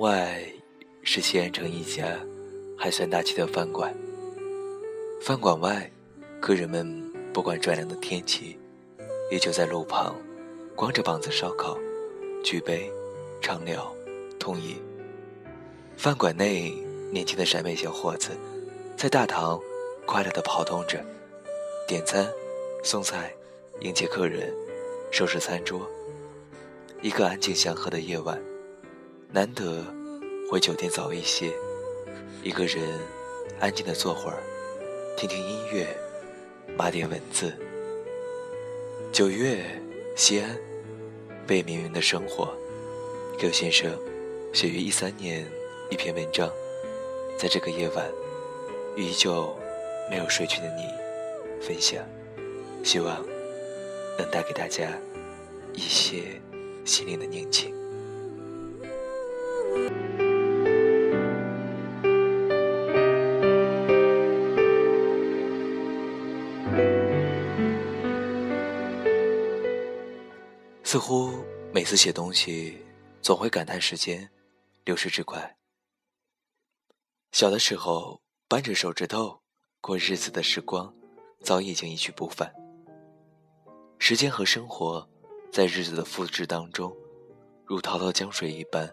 外是西安城一家还算大气的饭馆。饭馆外，客人们不管转凉的天气，依旧在路旁光着膀子烧烤、举杯、畅聊、痛饮。饭馆内，年轻的陕北小伙子在大堂快乐地跑动着，点餐、送菜、迎接客人、收拾餐桌。一个安静祥和的夜晚，难得回酒店早一些，一个人安静的坐会儿，听听音乐，码点文字。九月，西安，被命运的生活，刘先生写于一三年。一篇文章，在这个夜晚，与依旧没有睡去的你分享，希望能带给大家一些心灵的宁静。乎每次写东西，总会感叹时间流逝之快。小的时候，扳着手指头过日子的时光，早已经一去不返。时间和生活，在日子的复制当中，如滔滔江水一般，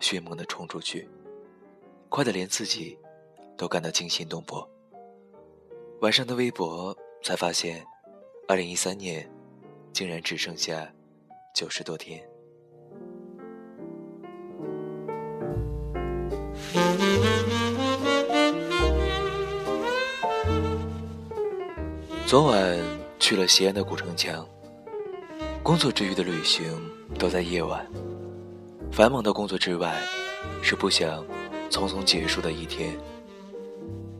迅猛地冲出去，快得连自己都感到惊心动魄。晚上的微博才发现，二零一三年竟然只剩下九十多天。昨晚去了西安的古城墙。工作之余的旅行都在夜晚。繁忙的工作之外，是不想匆匆结束的一天。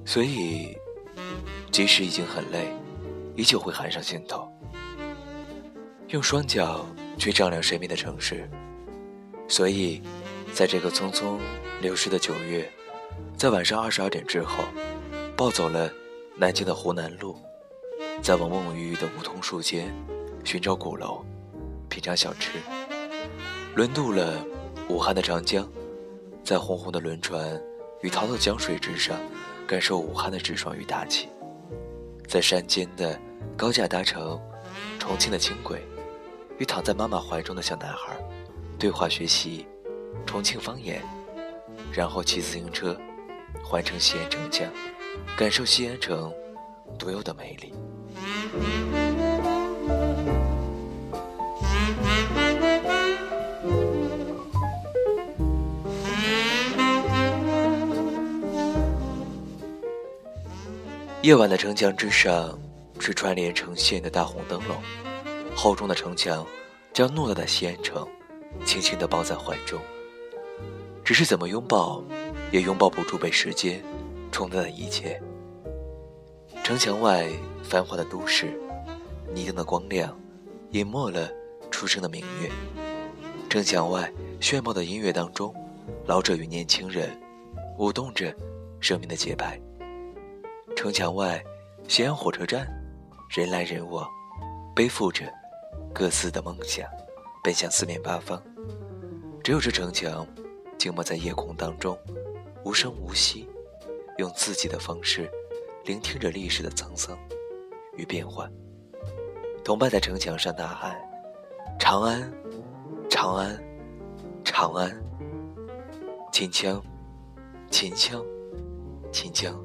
所以，即使已经很累，依旧会喊上心头。用双脚去丈量生命的城市。所以，在这个匆匆流逝的九月，在晚上二十二点之后，暴走了南京的湖南路。在往蓊郁郁的梧桐树间寻找鼓楼，品尝小吃，轮渡了武汉的长江，在红红的轮船与滔滔江水之上，感受武汉的直爽与大气。在山间的高架搭乘重庆的轻轨，与躺在妈妈怀中的小男孩对话学习重庆方言，然后骑自行车环城西安城墙，感受西安城独有的美丽。夜晚的城墙之上，是串联成线的大红灯笼，厚重的城墙将偌大的西安城轻轻地抱在怀中。只是怎么拥抱，也拥抱不住被时间冲淡的一切。城墙外。繁华的都市，霓灯的光亮，隐没了初升的明月。城墙外炫目的音乐当中，老者与年轻人舞动着生命的节拍。城墙外，西安火车站，人来人往，背负着各自的梦想，奔向四面八方。只有这城墙，静默在夜空当中，无声无息，用自己的方式，聆听着历史的沧桑。与变幻，同伴在城墙上呐喊：“长安，长安，长安。”秦腔，秦腔，秦腔。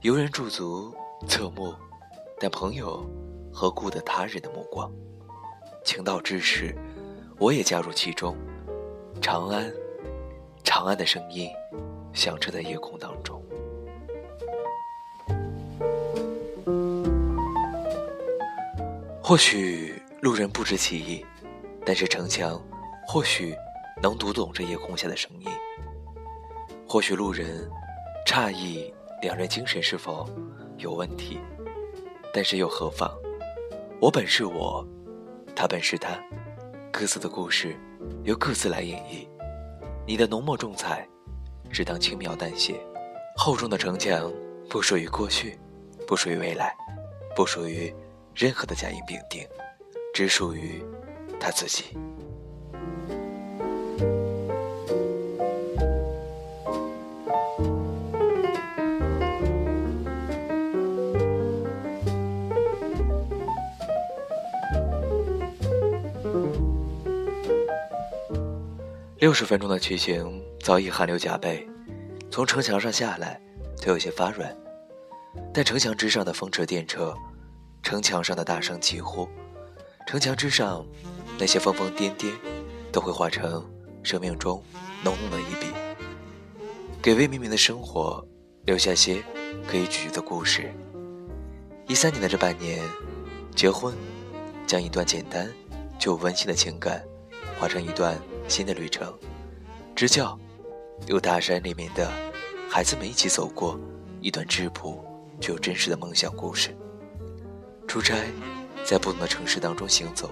游人驻足侧目，但朋友和顾得他人的目光。情到至时，我也加入其中。长安，长安的声音响彻在夜空当中。或许路人不知其意，但是城墙或许能读懂这夜空下的声音。或许路人诧异两人精神是否有问题，但是又何妨？我本是我，他本是他，各自的故事由各自来演绎。你的浓墨重彩，只当轻描淡写。厚重的城墙不属于过去，不属于未来，不属于。任何的甲乙丙丁，只属于他自己。六十分钟的骑行早已汗流浃背，从城墙上下来，腿有些发软。但城墙之上的风驰电掣，城墙上的大声疾呼，城墙之上那些疯疯癫癫，都会化成生命中浓浓的一笔，给魏明明的生活留下些可以咀嚼的故事。一三年的这半年，结婚，将一段简单却温馨的情感，化成一段新的旅程。支教，有大山里面的孩子们一起走过一段质朴。却又真实的梦想故事。出差，在不同的城市当中行走，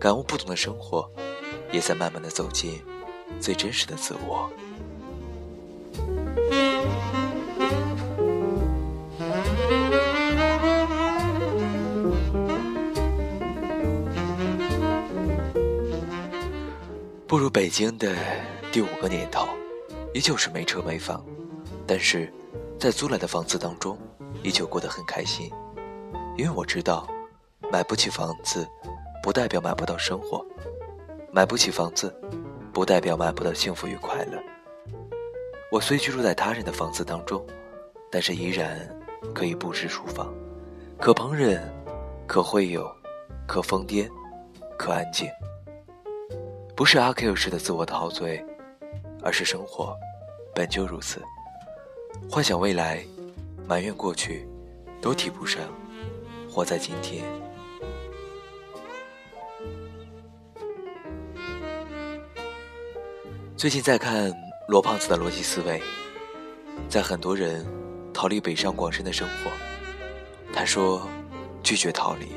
感悟不同的生活，也在慢慢的走进最真实的自我。步入北京的第五个年头，依旧是没车没房，但是在租来的房子当中。依旧过得很开心，因为我知道，买不起房子，不代表买不到生活；买不起房子，不代表买不到幸福与快乐。我虽居住在他人的房子当中，但是依然可以布置厨房，可烹饪，可会友，可疯癫，可安静。不是阿 Q 式的自我陶醉，而是生活本就如此。幻想未来。埋怨过去，都提不上。活在今天。最近在看罗胖子的逻辑思维，在很多人逃离北上广深的生活，他说：拒绝逃离，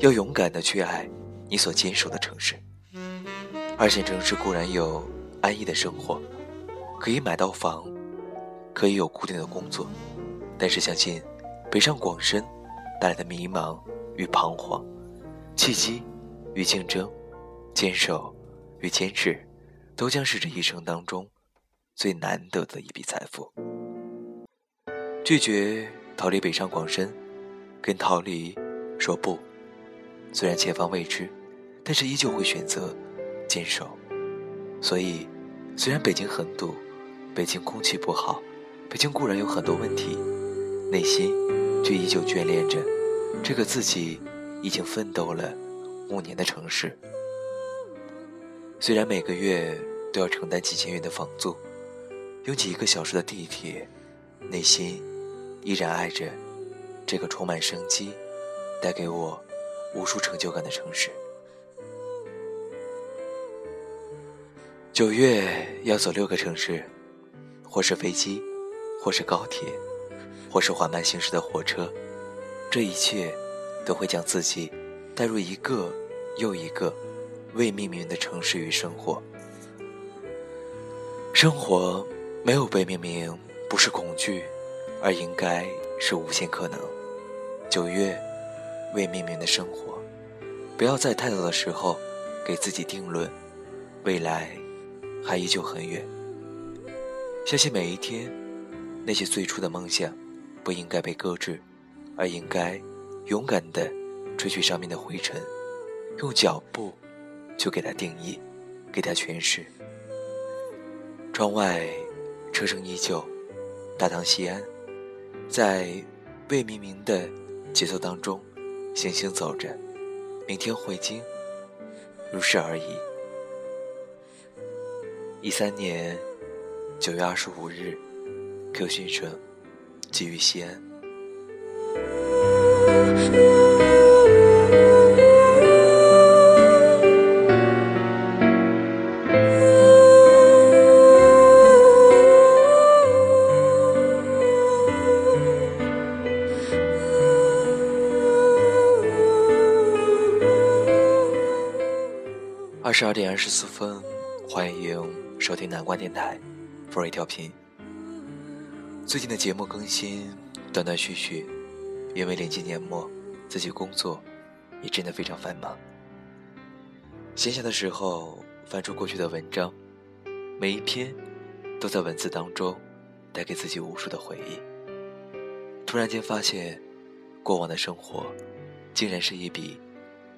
要勇敢的去爱你所坚守的城市。二线城市固然有安逸的生活，可以买到房，可以有固定的工作。但是相信，北上广深带来的迷茫与彷徨，契机与竞争，坚守与坚持，都将是这一生当中最难得的一笔财富。拒绝逃离北上广深，跟逃离说不。虽然前方未知，但是依旧会选择坚守。所以，虽然北京很堵，北京空气不好，北京固然有很多问题。内心却依旧眷恋着这个自己已经奋斗了五年的城市。虽然每个月都要承担几千元的房租，拥挤一个小时的地铁，内心依然爱着这个充满生机、带给我无数成就感的城市。九月要走六个城市，或是飞机，或是高铁。或是缓慢行驶的火车，这一切都会将自己带入一个又一个未命名的城市与生活。生活没有被命名，不是恐惧，而应该是无限可能。九月，未命名的生活，不要在太早的时候给自己定论，未来还依旧很远。相信每一天，那些最初的梦想。不应该被搁置，而应该勇敢地吹去上面的灰尘，用脚步就给它定义，给它诠释。窗外车声依旧，大唐西安，在未命名的节奏当中行行走着。明天回京，如是而已。一三年九月二十五日，Q 先生。寄于西安。二十二点二十四分，欢迎收听南瓜电台，福瑞调频。最近的节目更新断断续续，因为临近年末，自己工作也真的非常繁忙。闲暇的时候翻出过去的文章，每一篇都在文字当中带给自己无数的回忆。突然间发现，过往的生活竟然是一笔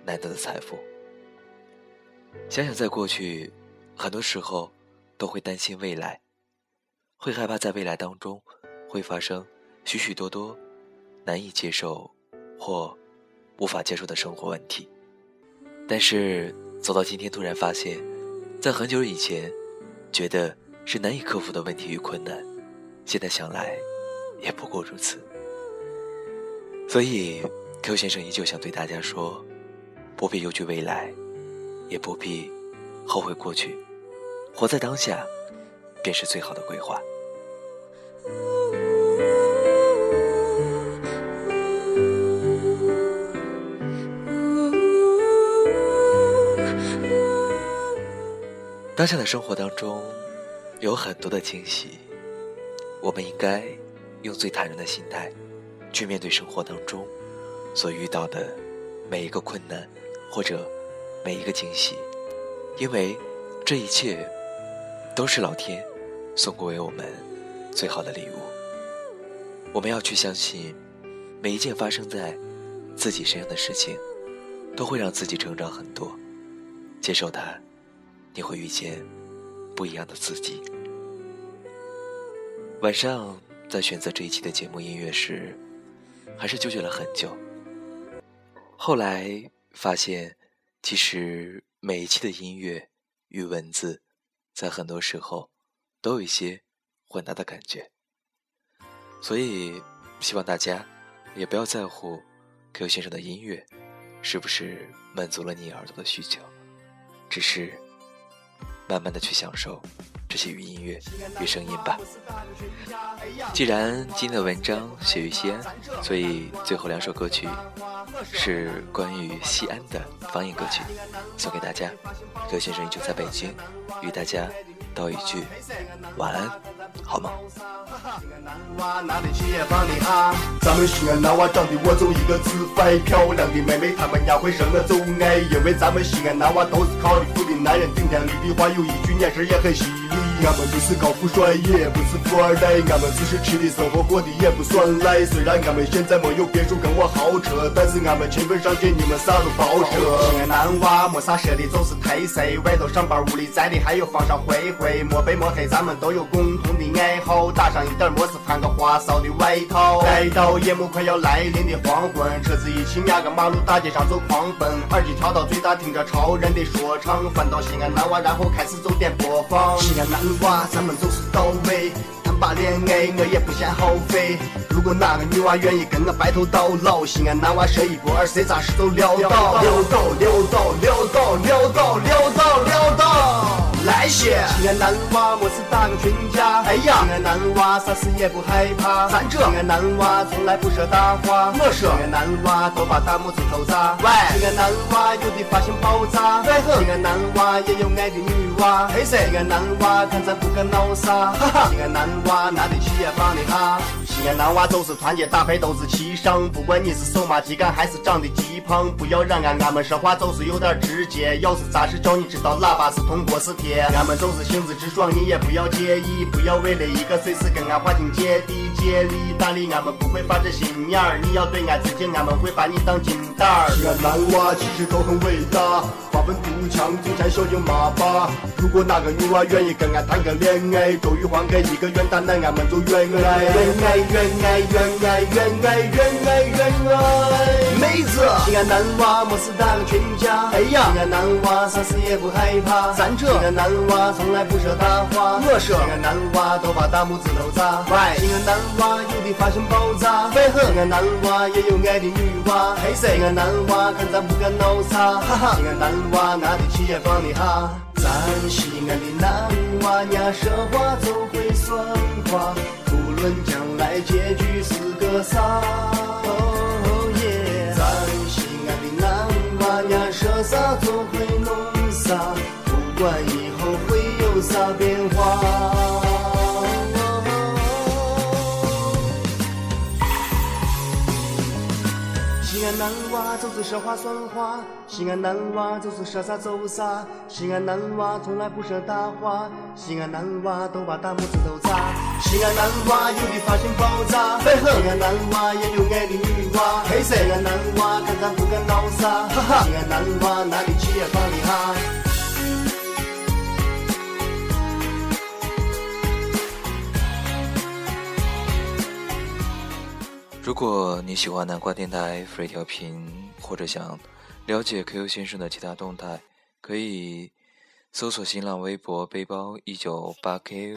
难得的财富。想想在过去很多时候都会担心未来，会害怕在未来当中会发生许许多多难以接受或无法接受的生活问题。但是走到今天，突然发现，在很久以前觉得是难以克服的问题与困难，现在想来也不过如此。所以，Q 先生依旧想对大家说：不必忧惧未来，也不必后悔过去。活在当下，便是最好的规划。当下的生活当中，有很多的惊喜，我们应该用最坦然的心态，去面对生活当中所遇到的每一个困难，或者每一个惊喜，因为这一切。都是老天送给我们最好的礼物。我们要去相信，每一件发生在自己身上的事情，都会让自己成长很多。接受它，你会遇见不一样的自己。晚上在选择这一期的节目音乐时，还是纠结了很久。后来发现，其实每一期的音乐与文字。在很多时候，都有一些混搭的感觉，所以希望大家也不要在乎 Q 先生的音乐是不是满足了你耳朵的需求，只是慢慢的去享受。这些与音乐与声音吧。既然今天的文章写于西安，所以最后两首歌曲是关于西安的方言歌曲，送给大家。刘先生依旧在北京，与大家道一句晚安，好吗？咱们西安男娃长得我就一个字帅，漂亮的妹妹她们也会生得就爱，因为咱们西安男娃都是靠的富的男人顶天立地话有一句眼神也很犀利。俺们不是高富帅，也不是富二代，俺们只是吃的生活过得也不算赖。虽然俺们现在没有别墅跟我豪车，但是俺们勤奋上进，你们啥都包奢。西安男娃没啥说的，就是忒色，外头上班屋里宅的，还有房上灰灰。摸白摸黑，咱们都有共同的爱好，打上一点墨丝，穿个花哨的外套。待到夜幕快要来临的黄昏，车子一起压个马路，大街上就狂奔，耳机调到最大，听着超人的说唱，翻到西安男娃，然后开始走点播放。西安男。娃，咱们总是到位，谈把恋爱我也不嫌耗费。如果哪个女娃愿意跟我白头到老，西安男娃舍一不二，谁咋事都撩到。撩到撩到撩到撩到撩到撩到。来些！西安男娃么事打个群架。哎呀！西安男娃啥事也不害怕。咱这西安男娃从来不说大话。我说西安男娃都把大拇指头扎。喂！西安男娃有的发型爆炸。对西安男娃也有爱的女娃。嘿噻！西安男娃看咱不敢闹啥。哈哈！西安男娃拿得起也放得下。西安男娃都是团结打牌都是齐上，不管你是手麻鸡杆还是长得极胖，不要让俺俺们说话就是有点直接。要是咋事叫你知道喇叭是铜锅是铁。俺们就是性子直爽，你也不要要介意，不要为了一个碎事跟俺划清姐弟借力打力，俺们不会发这心眼儿。你要对俺自敬，俺们会把你当金蛋儿。西安男娃其实都很伟大，花粉肚腔，中间小英妈爸。如果哪个女娃愿意跟俺谈个恋爱，周玉环给一个愿打，那俺们就愿爱，愿爱，愿爱，愿爱，愿爱，愿爱，愿爱。西安男娃没事打个群架。哎呀，西安男娃啥事也不害怕。咱这西安男。娃从来不说大话，我说西安男娃都把大拇指头扎。喂，西安男娃有的发型爆炸，最西安男娃也有爱的女娃。嘿，西安男娃看咱不敢闹啥，哈哈，西安男娃拿得起也放得下。咱西安的男娃伢说话就会算话，不论将来结局是个啥。啥总会弄啥不管以后会有啥变化。安男娃就是说话算话，西安男娃就是说啥做啥，西安男娃从来不说大话，西安男娃都把大拇指都扎。西安男娃有的发型爆炸，西安男娃也有爱的女娃，嘿，西安男娃看看不敢闹啥，哈哈，西安男娃哪里去也放得下。如果你喜欢南瓜电台 free 调频，或者想了解 QQ 先生的其他动态，可以搜索新浪微博“背包一九八 Q”，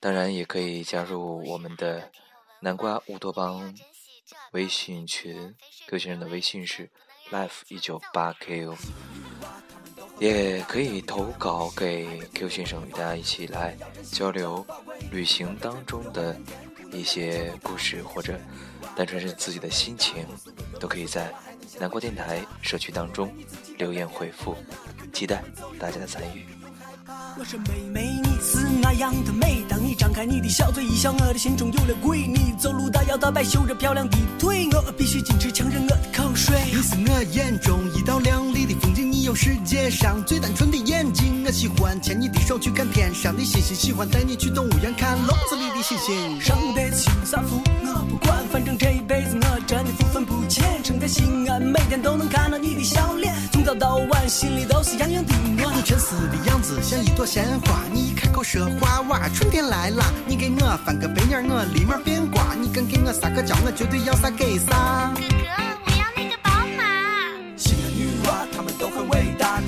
当然也可以加入我们的南瓜乌托邦微信群，QQ 先生的微信是 life 一九八 Q，也可以投稿给 Q 先生，与大家一起来交流旅行当中的。一些故事或者单纯是自己的心情，都可以在南国电台社区当中留言回复，期待大家的参与。我说妹妹，你是那样的美。当你张开你的小嘴一笑，我的心中有了鬼。你走路大摇大摆，秀着漂亮的腿，我必须矜持强忍我的口水。你是我眼中一道亮丽的风景，你有世界上最单纯的眼睛。我喜欢牵你的手去看天上的星星，喜欢带你去动物园看笼子里的星星。上辈子修啥福我不管，反正这一辈子我真的不分不浅。生在西安，每天都能看到你的笑脸，从早到晚心里都是洋洋的暖。你沉思的样子像一朵。鲜花，你一开口说话，哇，春天来了。你给我翻个白眼，我立马变卦。你敢给我撒个娇，我绝对要啥给啥。哥哥，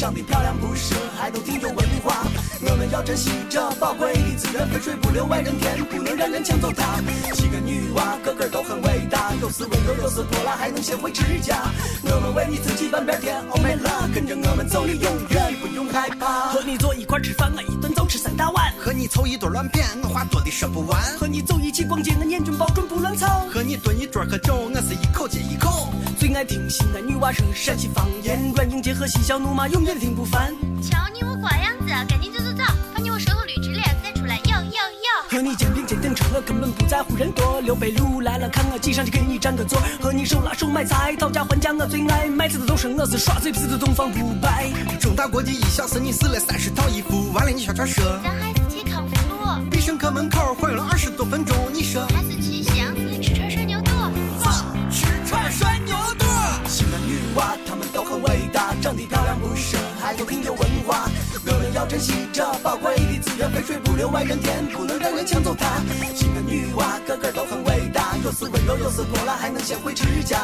长得漂亮不是，还都挺有文化。我们要珍惜这宝贵的资源，肥水不流外人田，不能让人抢走它。七个女娃个个都很伟大，有时温柔，有时泼辣，还能学会持家。我们为你自己半边天，Oh my love，跟着我们走，你永远不用害怕。和你坐一块吃饭，我一顿就吃三大碗。和你凑一堆乱谝，我话多的说不完。和你走一起逛街，我眼睛保准不乱凑。和你蹲一桌喝酒，我是一口接一口。最爱听西安女娃说陕西方言，软硬结合，嬉笑怒骂，永远听不烦。瞧你我瓜样子，赶紧走走走，放你我舌头捋直脸再出来，哟哟哟。和你肩并肩等车，我根本不在乎人多。刘备路来了，看我挤上去给你占个座。和你手拉手买菜，讨价还价，我最爱。卖菜的都是我是耍嘴皮子的东方不败。中大国际一小时，你试了三十套衣服，完了你悄悄说。咱还是去康复路。必胜客门口晃悠了二十多分钟，你说。还是去西安吃串涮牛肚。走，吃串涮牛肚。西安女娃她们都很伟大，长得漂亮不说，还有挺有文化。我们要珍惜这宝贵的资源，肥水不流外人田，不能让人抢走它。西安女娃个个都很伟大，有时温柔，有时泼辣，还能学会指甲。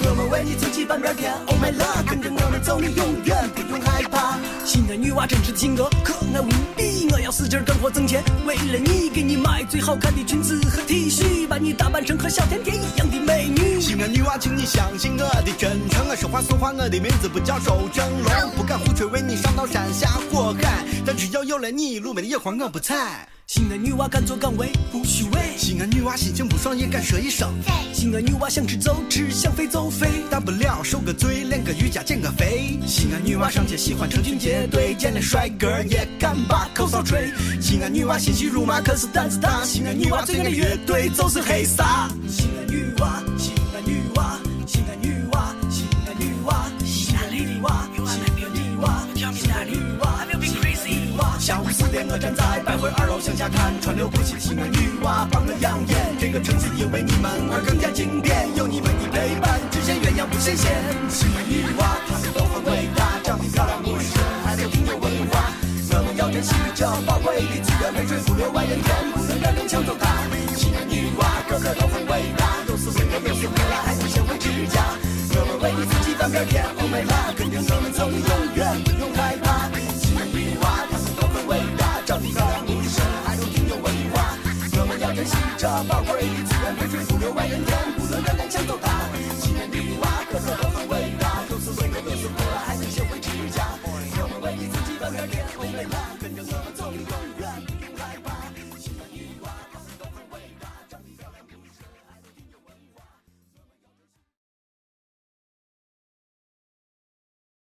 我们为你自己半边天，Oh my love，跟着我们走，你永远不用害怕。西安女娃真实性格可爱无比，我要使劲干活挣钱，为了你给你买最好看的裙子和 T 恤，把你打扮成和小甜甜一样的美女。西安女娃，请你相信我的真诚，我说话算话，我的名字不叫周正龙，不敢胡吹，为你上刀山下火海，但只要有了你，路边的野花我不采。西安女娃敢作敢为，不虚伪。西安女娃心情不爽也敢说一声。西安女娃想吃就吃，想飞就飞，大不了受个罪，练个瑜伽减个肥。西安女娃上街喜欢成群结队，见了帅哥也敢把口哨吹。西安女娃心细如麻可是胆子大，西安女娃最爱的乐队就是黑撒。西安女娃，下午四点，我站在百汇二楼向下看，川流不息的西安女娃帮我养眼。这个城市因为你们而更加经典，有你们的陪伴，只羡鸳鸯不羡仙。西安女娃，她们都很伟大，长得漂亮不是，还都挺有文化。我们要珍惜这宝贵的资源，肥水不流外人田，不能让人抢走它。西安女娃个个都很伟大，有时温柔，有时泼辣，还能学会指甲。我们为你自己翻边天，Oh my love，跟着我们走，你永这宝贵的资源，肥水不流外人间，